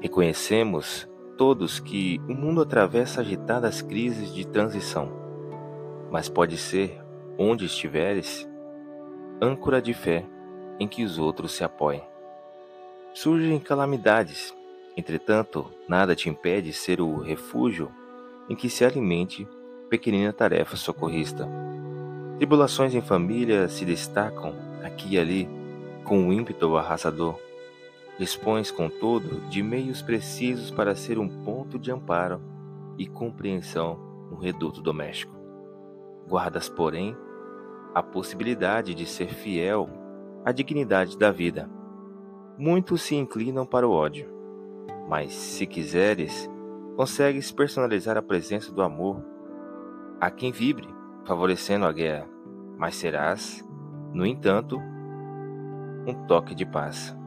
Reconhecemos todos que o mundo atravessa agitadas crises de transição, mas pode ser, onde estiveres, âncora de fé em que os outros se apoiem. Surgem calamidades, entretanto, nada te impede ser o refúgio em que se alimente pequenina tarefa socorrista. Tribulações em família se destacam aqui e ali com um ímpeto arrasador Dispões, contudo, de meios precisos para ser um ponto de amparo e compreensão no reduto doméstico. Guardas, porém, a possibilidade de ser fiel à dignidade da vida. Muitos se inclinam para o ódio, mas, se quiseres, consegues personalizar a presença do amor a quem vibre, favorecendo a guerra, mas serás, no entanto, um toque de paz.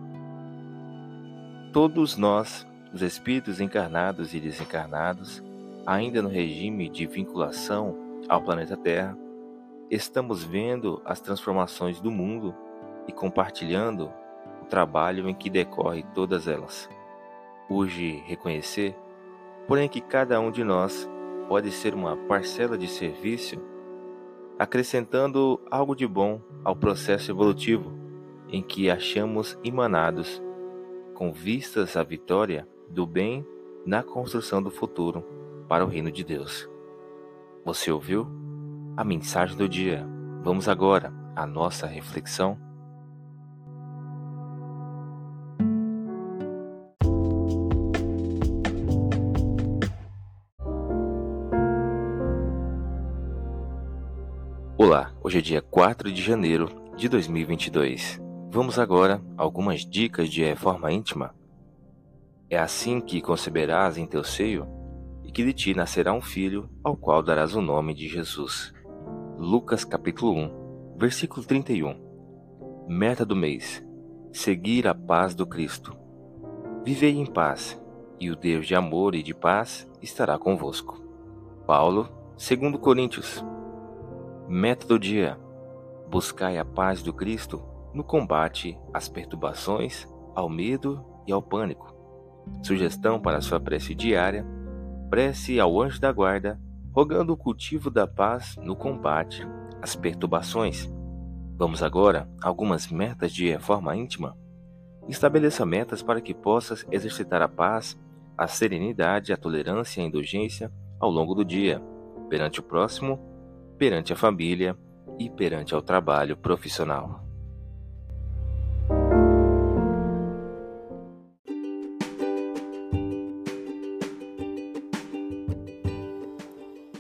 Todos nós, os espíritos encarnados e desencarnados, ainda no regime de vinculação ao planeta Terra, estamos vendo as transformações do mundo e compartilhando o trabalho em que decorre todas elas. Urge reconhecer, porém, que cada um de nós pode ser uma parcela de serviço, acrescentando algo de bom ao processo evolutivo em que achamos emanados com vistas à vitória do bem na construção do futuro para o reino de Deus. Você ouviu? A mensagem do dia. Vamos agora à nossa reflexão. Olá, hoje é dia 4 de janeiro de 2022. Vamos agora algumas dicas de reforma íntima. É assim que conceberás em teu seio, e que de ti nascerá um filho, ao qual darás o nome de Jesus. Lucas capítulo 1, versículo 31. Meta do mês: seguir a paz do Cristo. Vivei em paz, e o Deus de amor e de paz estará convosco. Paulo, 2 Coríntios. Meta do dia: buscai a paz do Cristo no combate às perturbações, ao medo e ao pânico. Sugestão para sua prece diária: prece ao anjo da guarda, rogando o cultivo da paz no combate às perturbações. Vamos agora a algumas metas de reforma íntima. Estabeleça metas para que possas exercitar a paz, a serenidade, a tolerância e a indulgência ao longo do dia, perante o próximo, perante a família e perante ao trabalho profissional.